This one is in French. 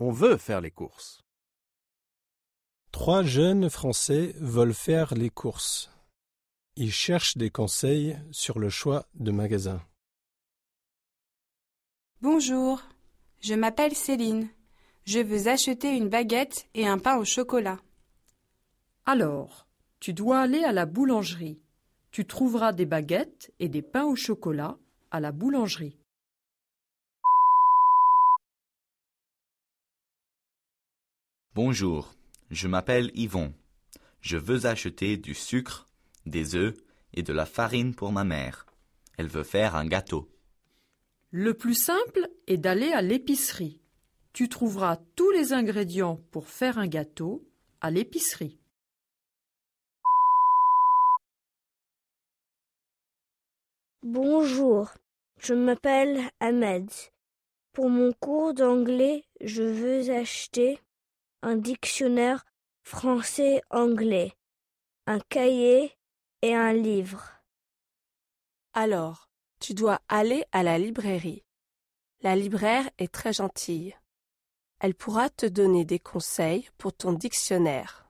On veut faire les courses. Trois jeunes Français veulent faire les courses. Ils cherchent des conseils sur le choix de magasin. Bonjour, je m'appelle Céline. Je veux acheter une baguette et un pain au chocolat. Alors, tu dois aller à la boulangerie. Tu trouveras des baguettes et des pains au chocolat à la boulangerie. Bonjour, je m'appelle Yvon. Je veux acheter du sucre, des œufs et de la farine pour ma mère. Elle veut faire un gâteau. Le plus simple est d'aller à l'épicerie. Tu trouveras tous les ingrédients pour faire un gâteau à l'épicerie. Bonjour, je m'appelle Ahmed. Pour mon cours d'anglais, je veux acheter un dictionnaire français-anglais, un cahier et un livre. Alors, tu dois aller à la librairie. La libraire est très gentille. Elle pourra te donner des conseils pour ton dictionnaire.